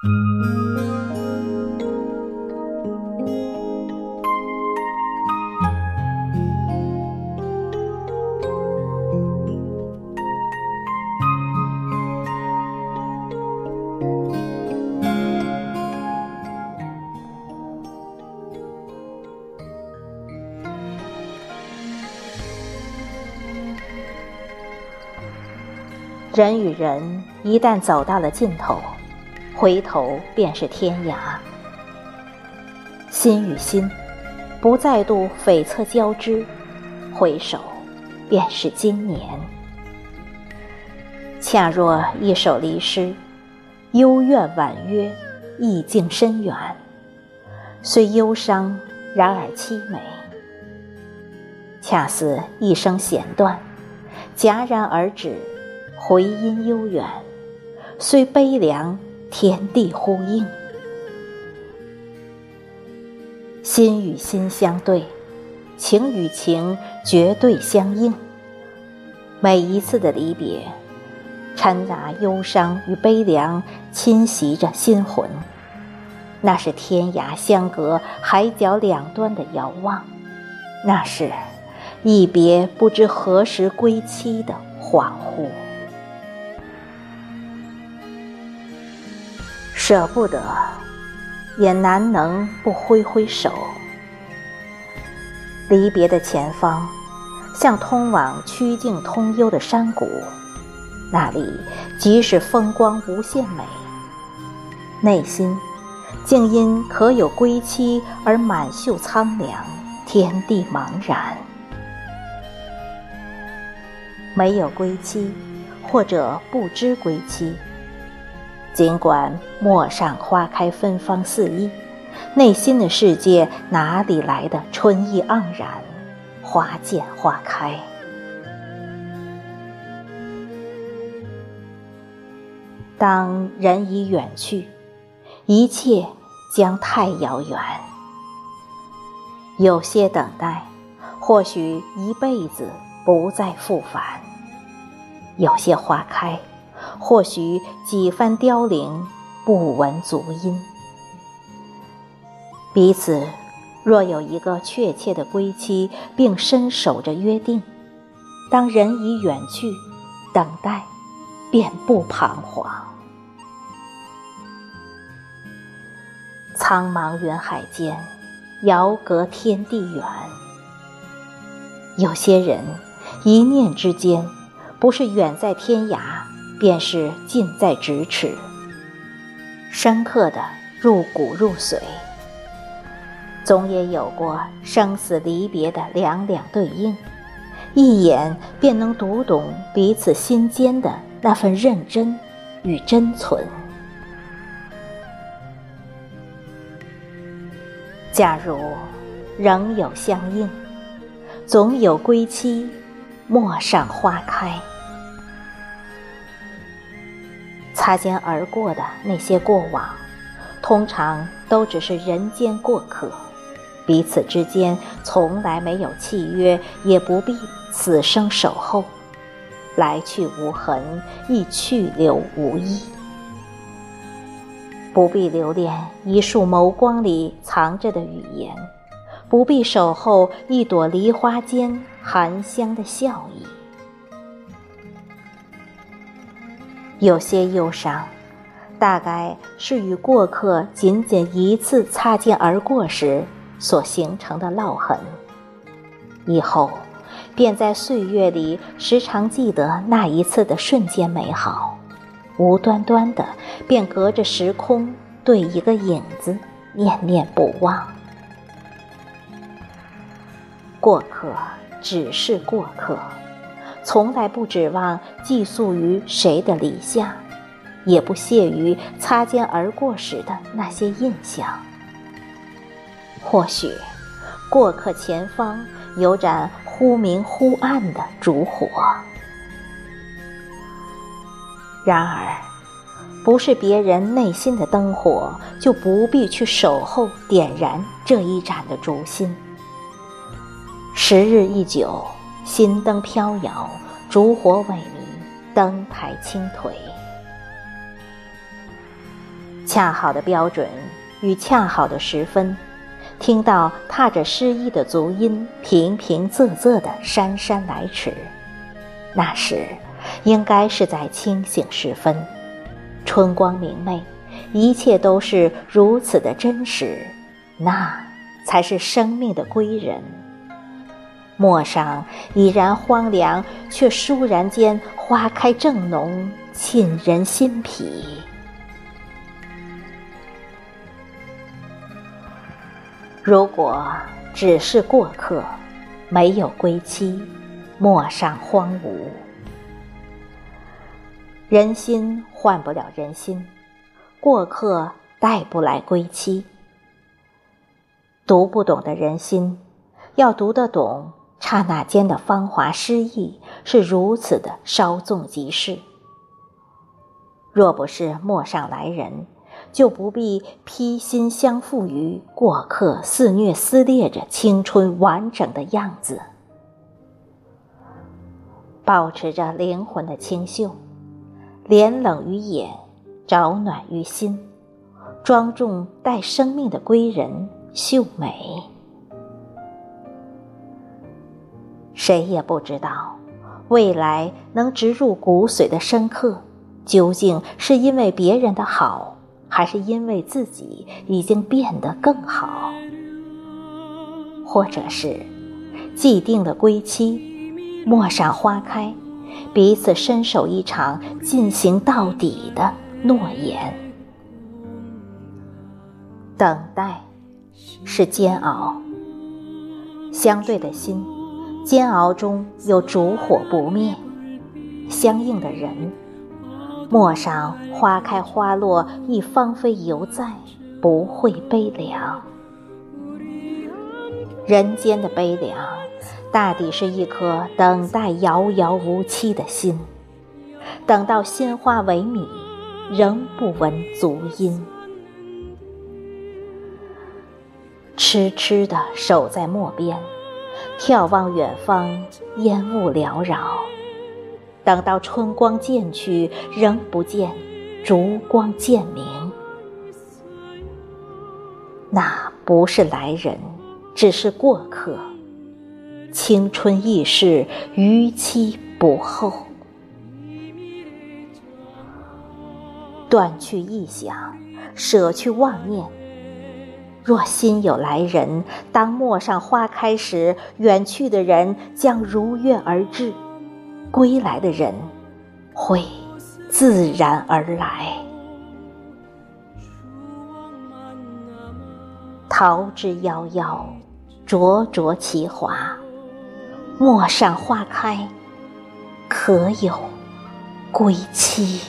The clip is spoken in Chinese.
人与人一旦走到了尽头，回头便是天涯。心与心不再度悱恻交织，回首便是今年。恰若一首离诗，幽怨婉约，意境深远。虽忧伤，然而凄美。恰似一声弦断，戛然而止。回音悠远，虽悲凉，天地呼应。心与心相对，情与情绝对相应。每一次的离别，掺杂忧伤与悲凉，侵袭着心魂。那是天涯相隔、海角两端的遥望，那是一别不知何时归期的恍惚。舍不得，也难能不挥挥手。离别的前方，像通往曲径通幽的山谷，那里即使风光无限美，内心竟因可有归期而满袖苍凉，天地茫然。没有归期，或者不知归期。尽管陌上花开芬芳四溢，内心的世界哪里来的春意盎然，花见花开？当人已远去，一切将太遥远。有些等待，或许一辈子不再复返；有些花开。或许几番凋零，不闻足音。彼此若有一个确切的归期，并深守着约定，当人已远去，等待便不彷徨。苍茫云海间，遥隔天地远。有些人，一念之间，不是远在天涯。便是近在咫尺，深刻的入骨入髓。总也有过生死离别的两两对应，一眼便能读懂彼此心间的那份认真与真存。假如仍有相应，总有归期，陌上花开。擦肩而过的那些过往，通常都只是人间过客，彼此之间从来没有契约，也不必此生守候。来去无痕，亦去留无意。不必留恋一束眸光里藏着的语言，不必守候一朵梨花间含香的笑意。有些忧伤，大概是与过客仅仅一次擦肩而过时所形成的烙痕。以后，便在岁月里时常记得那一次的瞬间美好，无端端的便隔着时空对一个影子念念不忘。过客只是过客。从来不指望寄宿于谁的篱下，也不屑于擦肩而过时的那些印象。或许，过客前方有盏忽明忽暗的烛火，然而，不是别人内心的灯火，就不必去守候点燃这一盏的烛心。时日一久。心灯飘摇，烛火萎靡，灯台倾颓。恰好的标准与恰好的时分，听到踏着诗意的足音，平平仄仄的姗姗来迟，那时应该是在清醒时分，春光明媚，一切都是如此的真实，那才是生命的归人。陌上已然荒凉，却倏然间花开正浓，沁人心脾。如果只是过客，没有归期，陌上荒芜。人心换不了人心，过客带不来归期。读不懂的人心，要读得懂。刹那间的芳华诗意是如此的稍纵即逝。若不是陌上来人，就不必披心相附于过客肆虐撕裂着青春完整的样子。保持着灵魂的清秀，脸冷于眼，着暖于心，庄重待生命的归人，秀美。谁也不知道，未来能植入骨髓的深刻，究竟是因为别人的好，还是因为自己已经变得更好？或者是既定的归期，陌上花开，彼此伸手一场进行到底的诺言。等待是煎熬，相对的心。煎熬中有烛火不灭，相应的人，陌上花开花落，亦芳菲犹在，不会悲凉。人间的悲凉，大抵是一颗等待遥遥无期的心，等到鲜花萎靡，仍不闻足音，痴痴地守在漠边。眺望远方，烟雾缭绕。等到春光渐去，仍不见烛光渐明。那不是来人，只是过客。青春易逝，逾期不候。断去臆想，舍去妄念。若心有来人，当陌上花开时，远去的人将如约而至，归来的人会自然而来。桃之夭夭，灼灼其华。陌上花开，可有归期？